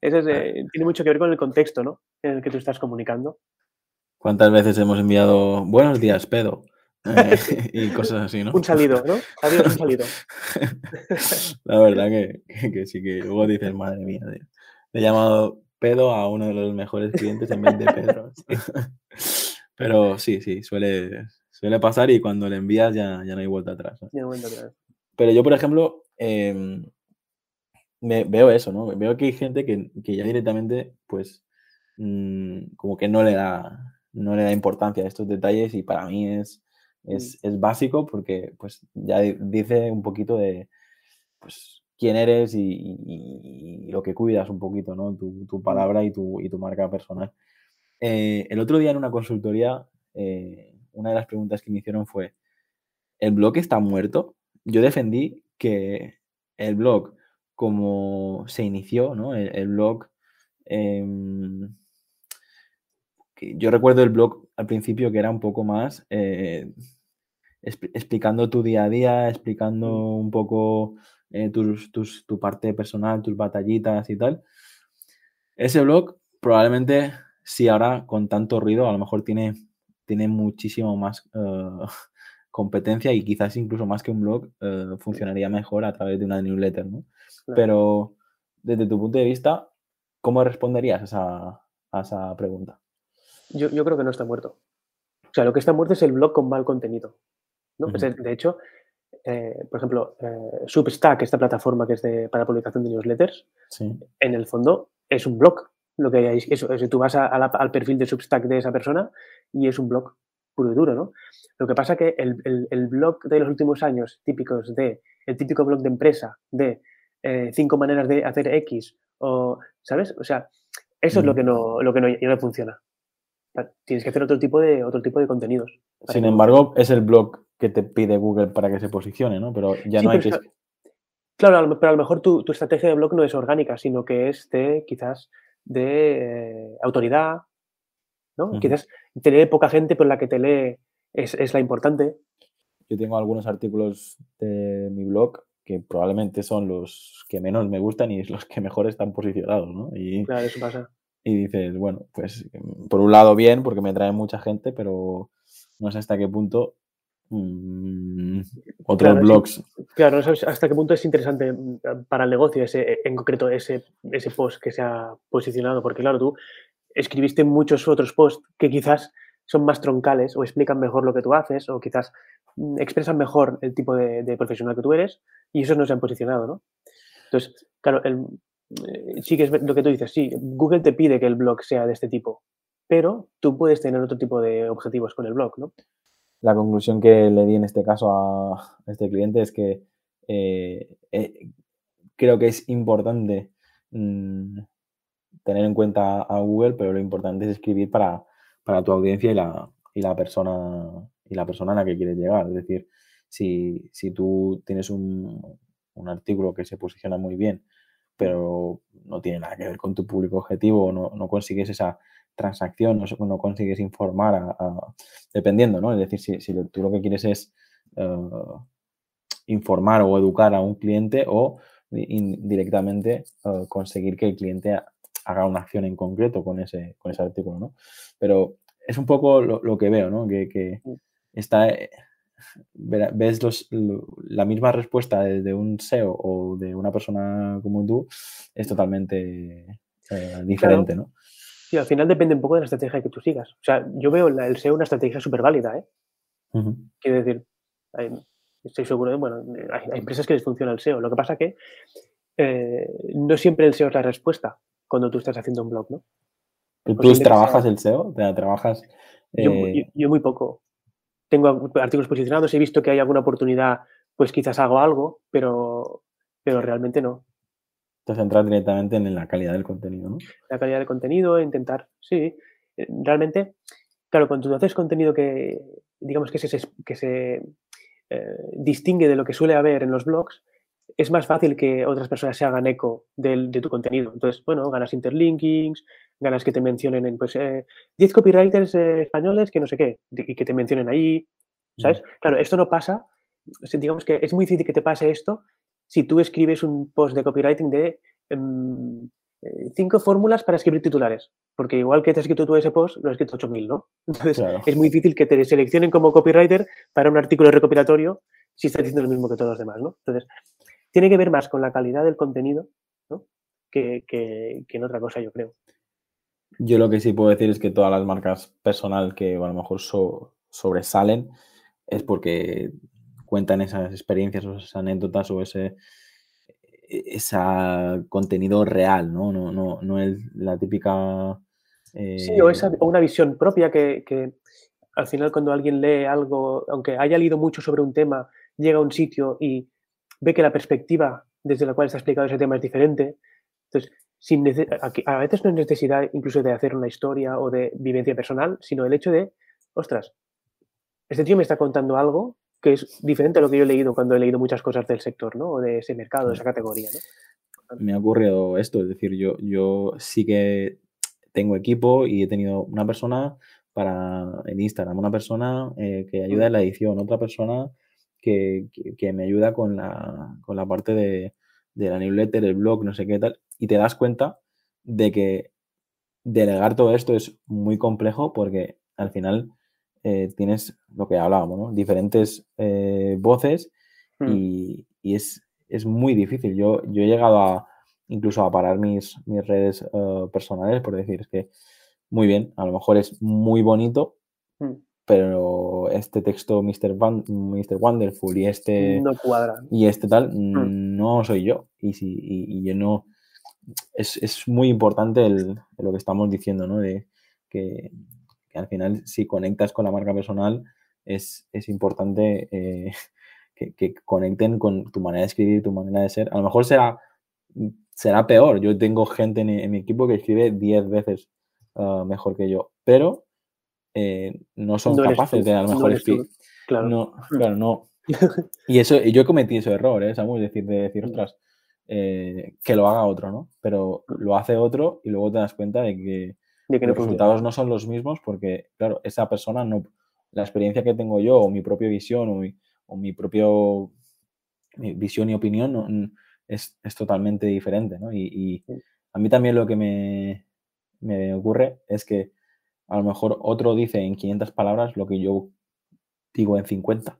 eso eh, tiene mucho que ver con el contexto, ¿no? En el que tú estás comunicando. ¿Cuántas veces hemos enviado buenos días, pedo? Eh, y cosas así, ¿no? Un salido, ¿no? Adiós, un salido. La verdad que, que, sí, que luego dices, madre mía, he llamado pedo a uno de los mejores clientes en vez de Pedro. Pero sí, sí, suele, suele pasar y cuando le envías ya, ya no hay vuelta atrás. Pero yo, por ejemplo, em, me, veo eso, ¿no? Veo que hay gente que, ya directamente, pues, mm, como que no le, da, no le da importancia a estos detalles y para mí es, es, mm. es básico porque, pues, ya dice un poquito de, pues, quién eres y, lo que cuidas un poquito, ¿no? Tu, palabra y tu, y tu marca personal. Eh, el otro día en una consultoría, eh, una de las preguntas que me hicieron fue, ¿el blog está muerto? Yo defendí que el blog, como se inició, ¿no? El, blog... Em, yo recuerdo el blog al principio que era un poco más eh, explicando tu día a día, explicando un poco eh, tu parte personal, tus batallitas y tal. Ese blog probablemente, si ahora con tanto ruido, a lo mejor tiene, tiene muchísimo más eh, competencia y quizás incluso más que un blog eh, funcionaría mejor a través de una newsletter, ¿no? Pero desde tu punto de vista, ¿cómo responderías a esa, pregunta? Yo, creo que no está muerto. O sea, lo que está muerto es el blog con mal contenido. ¿no? de hecho, eh, por ejemplo, eh, Substack, esta plataforma que es de, para publicación de newsletters, en el fondo es un blog. Lo que hay, eso, tú vas al perfil de Substack de esa persona y es un blog puro y duro, ¿no? Lo que pasa que el, el, blog de los últimos años, típicos de, el típico blog de empresa de eh, cinco maneras de hacer X, o, ¿sabes? O sea, eso es lo que no, lo que no, no funciona. Tienes que hacer otro tipo de, otro tipo de contenidos. Sin embargo, es el blog que te pide Google para que se posicione, ¿no? Pero ya no hay que... Claro, pero a lo mejor tu, estrategia de blog no es orgánica, sino que es de quizás de eh, autoridad, ¿no? Quizás te lee poca gente, pero la que te lee es, la importante. Yo tengo algunos artículos de mi blog que probablemente son los que menos me gustan y los que mejor están posicionados, ¿no? Y, claro, eso pasa. Y dices, bueno, pues por un lado bien, porque me trae mucha gente, pero no sé hasta qué punto Mm, otros blogs. claro, no sabes hasta qué punto es interesante mm, para el negocio ese, en concreto ese, ese post que se ha posicionado, porque claro, tú escribiste muchos otros posts que quizás son más troncales o explican mejor lo que tú haces o quizás mm, expresan mejor el tipo de, profesional que tú eres y esos no se han posicionado, ¿no? Entonces, claro, el, eh, sí que es lo que tú dices, sí, Google te pide que el blog sea de este tipo, pero tú puedes tener otro tipo de objetivos con el blog, ¿no? La conclusión que le di en este caso a este cliente es que eh, eh, creo que es importante mm, tener en cuenta a Google, pero lo importante es escribir para, tu audiencia y la, y la, persona y la persona a la que quieres llegar. Es decir, si, tú tienes un, artículo que se posiciona muy bien, pero no tiene nada que ver con tu público objetivo, no, no consigues esa transacción, no, consigues informar, dependiendo, ¿no? Es decir, si, si, tú lo que quieres es eh, informar o educar a un cliente o directamente eh, conseguir que el cliente haga una acción en concreto con ese, con ese artículo, ¿no? Pero es un poco lo, que veo, ¿no? Que, está, eh, ves la misma respuesta desde un SEO o de una persona como tú, es totalmente diferente, ¿no? Sí, al final depende un poco de la estrategia que tú sigas. O sea, yo veo el SEO una estrategia súper válida, ¿eh? Quiero decir, estoy seguro de, bueno, hay, empresas que les funciona el SEO. Lo que pasa que eh, no siempre el SEO es la respuesta cuando tú estás haciendo un blog, ¿no? ¿Tú trabajas el SEO? ¿Trabajas? Eh, yo, muy poco. Tengo artículos posicionados, he visto que hay alguna oportunidad, pues quizás hago algo, pero, pero realmente no. Te centras directamente en la calidad del contenido, ¿no? La calidad del contenido, intentar, sí. Eh, realmente, claro, cuando tú haces contenido que, digamos, que se, que se eh, distingue de lo que suele haber en los blogs, es más fácil que otras personas se hagan eco de, tu contenido. Entonces, bueno, ganas interlinkings, ganas que te mencionen en, pues, 10 eh, copywriters eh, españoles que no sé qué, y que te mencionen ahí, ¿sabes? Mm. Claro, esto no pasa, digamos que es muy difícil que te pase esto si tú escribes un post de copywriting de em, cinco fórmulas para escribir titulares, porque igual que te has escrito tú ese post, lo has escrito 8000, ¿no? Entonces, es muy difícil que te seleccionen como copywriter para un artículo recopilatorio si estás diciendo lo mismo que todos los demás, ¿no? Entonces, tiene que ver más con la calidad del contenido ¿no? que, en otra cosa, yo creo. Yo lo que sí puedo decir es que todas las marcas personal que a lo mejor sobresalen es porque cuentan esas experiencias o esas anécdotas o ese, ese contenido real, ¿no? No, no, no es la típica... Sí, o, esa, una visión propia que, que, al final cuando alguien lee algo, aunque haya leído mucho sobre un tema, llega a un sitio y ve que la perspectiva desde la cual está explicado ese tema es diferente. Entonces, sin a veces no es necesidad incluso de hacer una historia o de vivencia personal, sino el hecho de, ostras, este tío me está contando algo que es diferente a lo que yo he leído cuando he leído muchas cosas del sector, ¿no? O de ese mercado, de esa categoría, ¿no? Me ha ocurrido esto, es decir, yo, yo sí que tengo equipo y he tenido una persona para en Instagram, una persona eh, que ayuda en la edición, otra persona que, me ayuda con la, con la parte de, la newsletter, el blog, no sé qué tal, y te das cuenta de que delegar todo esto es muy complejo porque al final eh, tienes lo que hablábamos, ¿no? Diferentes eh, voces hmm. y, es, muy difícil. Yo, yo he llegado a incluso a parar mis, mis redes eh, personales por decir, es que muy bien, a lo mejor es muy bonito, hmm pero este texto Mr. Mr. Wonderful y este no cuadra. y este tal hmm. no soy yo y si y, yo no es, es muy importante el, lo que estamos diciendo no de que, al final si conectas con la marca personal es, es importante eh, que, conecten con tu manera de escribir tu manera de ser a lo mejor será será peor yo tengo gente en, mi equipo que escribe 10 veces ah, mejor que yo pero eh, no son capaces de a lo mejor escribir. Claro. No, claro, no. Y eso, yo he cometido ese error, ¿eh? Es decir, de decir, mm. ostras, eh, que lo haga otro, ¿no? Pero lo hace otro y luego te das cuenta de que, los resultados no son los mismos porque, claro, esa persona no, la experiencia que tengo yo o mi propia visión o mi, o mi propio visión y opinión es, es, totalmente diferente, ¿no? Y, a mí también lo que me, me ocurre es que a lo mejor otro dice en 500 palabras lo que yo digo en 50.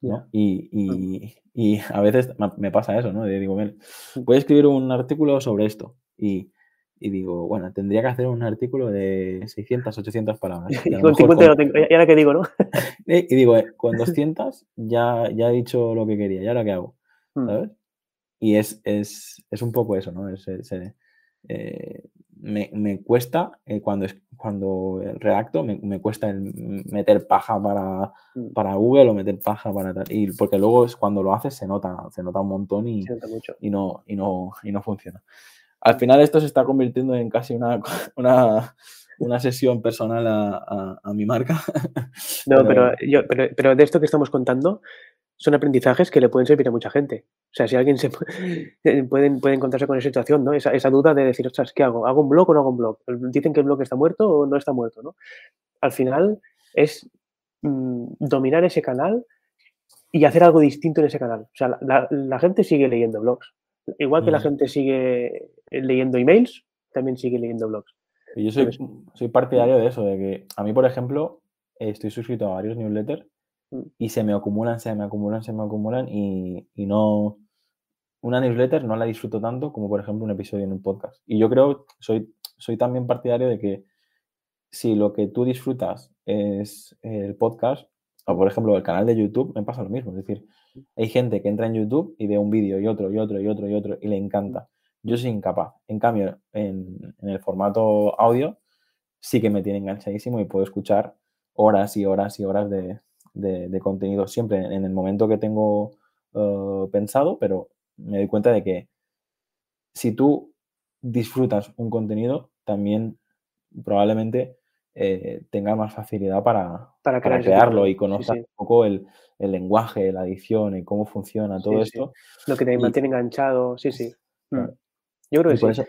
¿no? Y, y, a veces me pasa eso, ¿no? digo, voy a escribir un artículo sobre esto. Y, digo, bueno, tendría que hacer un artículo de 600, 800 palabras. Y, con 50 lo tengo. ¿Y ahora qué digo, no? y digo, eh, con 200 ya, ya he dicho lo que quería, ¿y ahora qué hago? Hmm. ¿Sabes? Y es, es, es, un poco eso, ¿no? Es, eh, me, me, cuesta eh, cuando, cuando redacto, me, me, cuesta meter paja para, mm. para Google o meter paja para tal. Y porque luego es cuando lo haces se nota, se nota un montón y, y, no, y, no, y no funciona. Al final esto se está convirtiendo en casi una, una, una sesión personal a, a, mi marca. No, pero, yo, pero, pero, de esto que estamos contando, son aprendizajes que le pueden servir a mucha gente. O sea, si alguien se puede, puede encontrarse con esa situación, ¿no? Esa, esa, duda de decir, ostras, ¿qué hago? ¿Hago un blog o no hago un blog? Dicen que el blog está muerto o no está muerto, ¿no? Al final es mmm, dominar ese canal y hacer algo distinto en ese canal. O sea, la, la gente sigue leyendo blogs. Igual que mm. la gente sigue leyendo emails, también sigue leyendo blogs. Yo soy, soy partidario de eso, de que a mí, por ejemplo, estoy suscrito a varios newsletters mm. y se me acumulan, se me acumulan, se me acumulan y, y, no... Una newsletter no la disfruto tanto como, por ejemplo, un episodio en un podcast. Y yo creo, soy, soy también partidario de que si lo que tú disfrutas es el podcast, o por ejemplo el canal de YouTube, me pasa lo mismo. Es decir, hay gente que entra en YouTube y ve un vídeo y otro y otro y otro y otro y le encanta. Yo soy incapaz. En cambio, en, el formato audio sí que me tiene enganchadísimo y puedo escuchar horas y horas y horas de, de, contenido siempre en el momento que tengo uh, pensado, pero me doy cuenta de que si tú disfrutas un contenido, también probablemente eh, tenga más facilidad para, para, para crearlo y conozca sí, sí. un poco el, el, lenguaje, la edición y cómo funciona todo sí, esto. Lo que te mantiene y, enganchado, sí, sí. Claro. Yo creo que sí. Eso...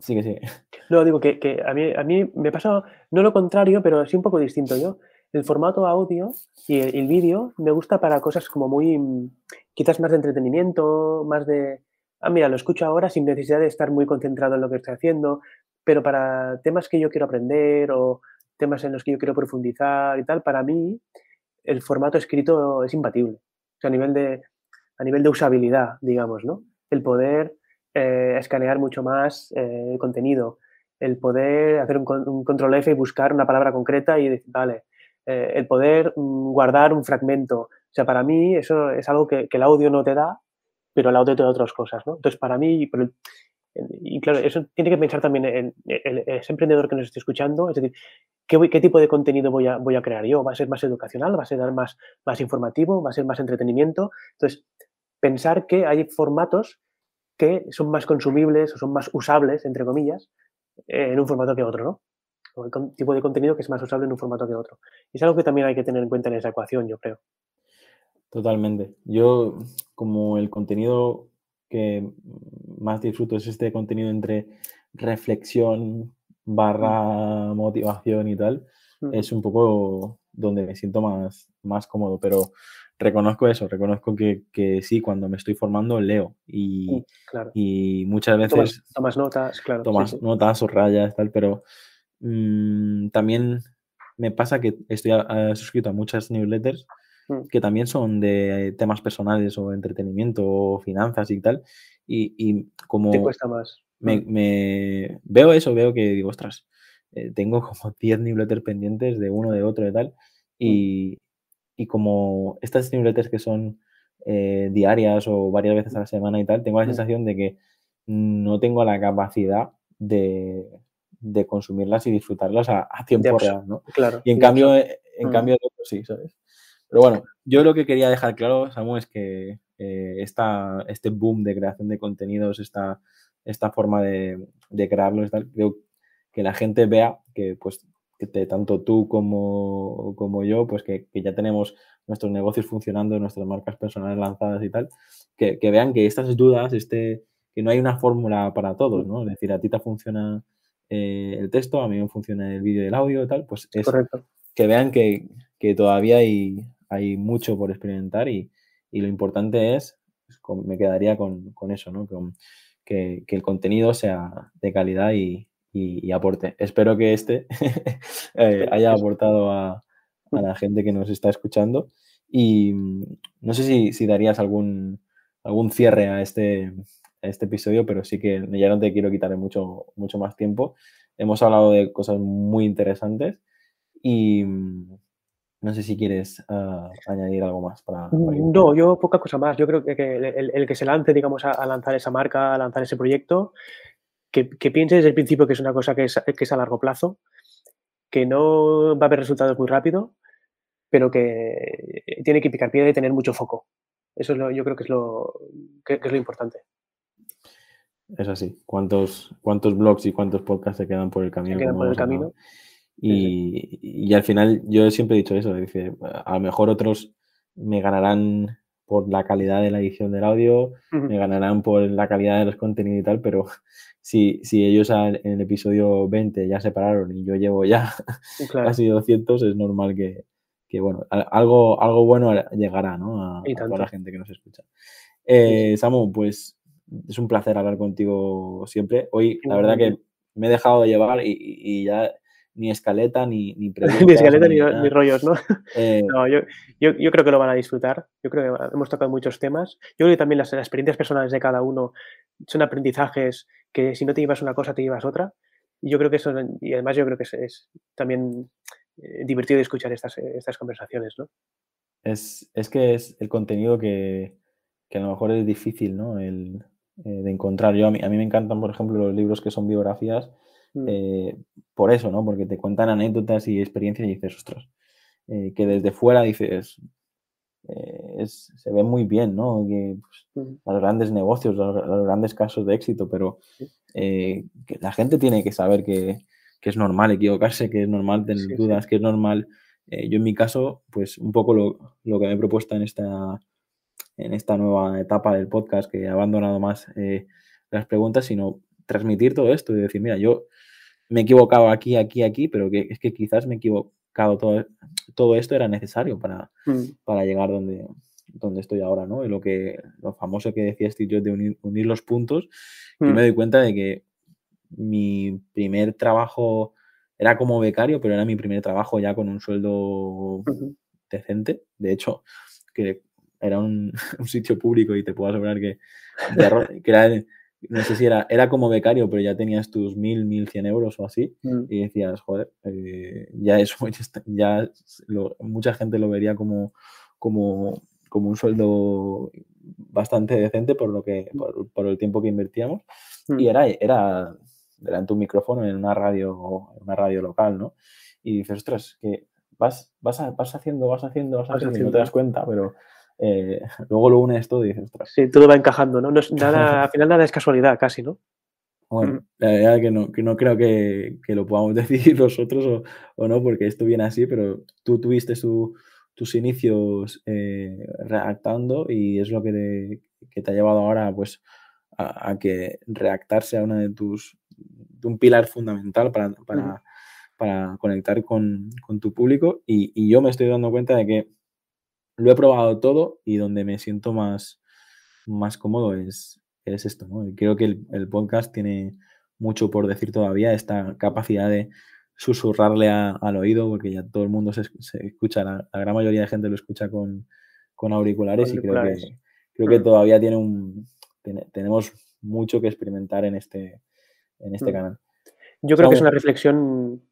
Sí, que sí. No, digo que, que, a, mí, a mí me pasa no lo contrario, pero sí un poco distinto. Yo, el formato audio y el, el vídeo me gusta para cosas como muy, quizás más de entretenimiento, más de, ah, mira, lo escucho ahora sin necesidad de estar muy concentrado en lo que estoy haciendo, pero para temas que yo quiero aprender o temas en los que yo quiero profundizar y tal, para mí el formato escrito es imbatible. O sea, a nivel de, a nivel de usabilidad, digamos, ¿no? El poder eh, escanear mucho más eh, contenido, el poder hacer un, un, control F y buscar una palabra concreta y decir, vale, eh, el poder mm, guardar un fragmento. O sea, para mí eso es algo que, que, el audio no te da, pero el audio te da otras cosas, ¿no? Entonces, para mí, y claro, eso tiene que pensar también el, ese emprendedor que nos esté escuchando, es decir, ¿qué, tipo de contenido voy a, voy a crear yo? ¿Va a ser más educacional? ¿Va a ser más, más informativo? ¿Va a ser más entretenimiento? Entonces, pensar que hay formatos que son más consumibles o son más usables, entre comillas, en un formato que otro, ¿no? O el tipo de contenido que es más usable en un formato que otro. Es algo que también hay que tener en cuenta en esa ecuación, yo creo. Totalmente. Yo, como el contenido que más disfruto es este contenido entre reflexión barra motivación y tal, es un poco donde me siento más, más cómodo, pero reconozco eso, reconozco que, que sí, cuando me estoy formando leo y, mm, claro. y muchas veces... Tomas, tomas notas, claro. Tomas sí, sí. notas o rayas, tal, pero mmm, también me pasa que estoy a, a, suscrito a muchas newsletters mm. que también son de temas personales o entretenimiento o finanzas y tal, y, y como... Te cuesta más. Me, mm. me, veo eso, veo que digo, ostras, eh, tengo como 10 newsletters pendientes de uno, de otro, de tal, y, y como estas newsletters que son eh, diarias o varias veces a la semana y tal, tengo la sensación de que no tengo la capacidad de, de consumirlas y disfrutarlas a, a tiempo real, ¿no? Claro. Y en cambio, eh, en mm. cambio, sí, ¿sabes? Pero bueno, yo lo que quería dejar claro, Samu, es que eh, esta, este boom de creación de contenidos, esta, esta forma de, de crearlos, tal, creo que la gente vea que pues que tanto tú como, como yo, pues que, que, ya tenemos nuestros negocios funcionando, nuestras marcas personales lanzadas y tal, que, que, vean que estas dudas, este, que no hay una fórmula para todos, ¿no? Es decir, a ti te funciona eh, el texto, a mí me funciona el vídeo y el audio y tal, pues es Correcto. que vean que, que todavía hay, hay, mucho por experimentar y, y lo importante es, pues, me quedaría con, con eso, ¿no? Con, que, que el contenido sea de calidad y, y, y aporte. Espero que este eh, haya aportado a, a, la gente que nos está escuchando. Y mm, no sé si, si darías algún, algún cierre a este, a este episodio, pero sí que ya no te quiero quitar mucho, mucho más tiempo. Hemos hablado de cosas muy interesantes y mm, no sé si quieres uh, añadir algo más para, para, No, yo poca cosa más. Yo creo que, que el, el, que se lance, digamos, a, a, lanzar esa marca, a lanzar ese proyecto, que, que piense desde el principio que es una cosa que es, que es a largo plazo, que no va a haber resultados muy rápido, pero que tiene que picar piedra y tener mucho foco. Eso es lo, yo creo que es lo, que, que es lo importante. Es así. ¿Cuántos, ¿Cuántos blogs y cuántos podcasts se quedan por el camino? Se quedan por el camino. Y, y, al final yo siempre he dicho eso, dice, a lo mejor otros me ganarán por la calidad de la edición del audio, me ganarán por la calidad de los contenidos y tal, pero si, si ellos en el episodio 20 ya se pararon y yo llevo ya casi 200, es normal que, que, bueno, algo, algo bueno llegará ¿no? a, toda la gente que nos escucha. Eh, Samu, pues es un placer hablar contigo siempre. Hoy, la verdad que me he dejado de llevar y ya ni escaleta, ni, ni preguntas. ni escaleta, ni, rollos, ¿no? Eh, no yo, yo, yo, creo que lo van a disfrutar. Yo creo que hemos tocado muchos temas. Yo creo que también las, experiencias personales de cada uno son aprendizajes que si no te llevas una cosa, te llevas otra. Y yo creo que eso, y además yo creo que es, también eh, divertido escuchar estas, estas conversaciones, ¿no? Es, es que es el contenido que, que, a lo mejor es difícil, ¿no? El, eh, de encontrar. Yo, a mí, a mí me encantan, por ejemplo, los libros que son biografías Mm. Eh, por eso, ¿no? Porque te cuentan anécdotas y experiencias y dices, ostras, eh, que desde fuera dices, eh, se ve muy bien, ¿no? Que, pues, mm. Los grandes negocios, los, grandes casos de éxito, pero que la gente tiene que saber que, es normal equivocarse, que es normal tener dudas, que es normal. yo en mi caso, pues un poco lo, lo, que me he propuesto en esta, en esta nueva etapa del podcast, que he abandonado más las preguntas, sino transmitir todo esto y decir, mira, yo me he equivocado aquí, aquí, aquí, pero que es que quizás me he equivocado, todo, todo esto era necesario para, mm. para llegar donde, donde estoy ahora, ¿no? Y lo que lo famoso que decía Steve Jobs de unir, los puntos, y mm. me doy cuenta de que mi primer trabajo era como becario, pero era mi primer trabajo ya con un sueldo decente. De hecho, que era un, sitio público y te puedo asegurar que, que era no sé si era, era como becario, pero ya tenías tus mil, mil cien euros o así, mm. y decías, joder, eh, ya eso, ya mucha gente lo vería como, como, como un sueldo bastante decente por lo que, por, el tiempo que invertíamos, mm. y era, era delante un micrófono en una radio, en una radio local, ¿no? Y dices, ostras, que vas, vas, vas haciendo, vas haciendo, vas haciendo, y no te das cuenta, pero eh, luego lo unes todo y dices, Sí, todo va encajando, ¿no? nada, al final nada es casualidad, casi, ¿no? Bueno, la verdad que no, que no creo que, lo podamos decidir nosotros o, no, porque esto viene así, pero tú tuviste tus inicios eh, redactando y es lo que te, te ha llevado ahora pues a, que redactarse a una de tus un pilar fundamental para, para, conectar con, tu público y, y, yo me estoy dando cuenta de que lo he probado todo y donde me siento más, más cómodo es, es esto. ¿no? creo que el, podcast tiene mucho por decir todavía, esta capacidad de susurrarle al oído, porque ya todo el mundo se, escucha, la, gran mayoría de gente lo escucha con, auriculares, y creo que, creo que todavía tiene un, tenemos mucho que experimentar en este, en este mm. canal. Yo creo que es una reflexión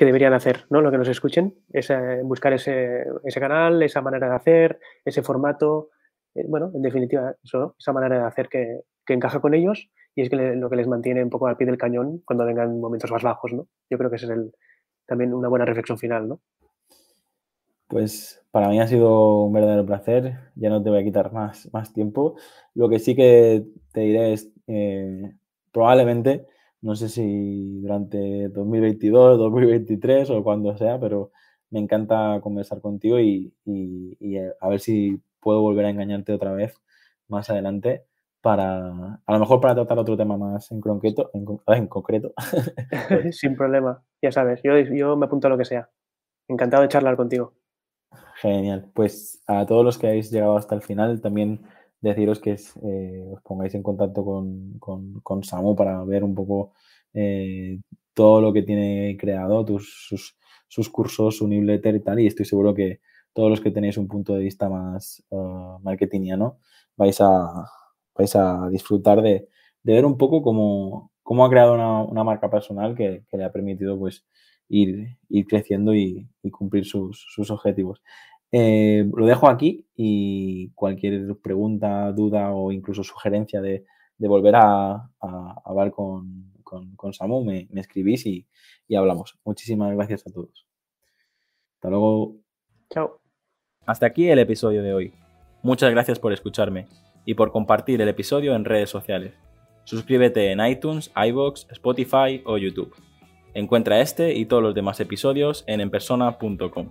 que deberían hacer, ¿no? Lo que nos escuchen, es buscar ese, canal, esa manera de hacer, ese formato, eh, bueno, en definitiva, esa manera de hacer que, encaja con ellos y es que lo que les mantiene un poco al pie del cañón cuando vengan momentos más bajos, ¿no? Yo creo que ese es el, también una buena reflexión final, ¿no? Pues para mí ha sido un verdadero placer, ya no te voy a quitar más, más tiempo. Lo que sí que te diré es, eh, probablemente no sé si durante 2022, 2023 o cuando sea, pero me encanta conversar contigo y, eh, a ver si puedo volver a engañarte otra vez más adelante para, a lo mejor para tratar otro tema más en concreto. En, concreto. Sin problema, ya sabes, yo, yo me apunto a lo que sea. Encantado de charlar contigo. Genial. Pues a todos los que habéis llegado hasta el final, también deciros que eh, os pongáis en contacto con, con, Samu para ver un poco eh, todo lo que tiene creado, sus, sus, cursos, su newsletter y tal. Y estoy seguro que todos los que tenéis un punto de vista más uh, marketingiano vais a, vais a disfrutar de, ver un poco cómo, cómo ha creado una, marca personal que, le ha permitido pues ir, ir creciendo y, cumplir sus, sus objetivos. Eh, lo dejo aquí y cualquier pregunta, duda o incluso sugerencia de, volver a, hablar con, con, Samu, me, escribís y, y, hablamos. Muchísimas gracias a todos. Hasta luego. Chao. Hasta aquí el episodio de hoy. Muchas gracias por escucharme y por compartir el episodio en redes sociales. Suscríbete en iTunes, iBox, Spotify o YouTube. Encuentra este y todos los demás episodios en enpersona.com.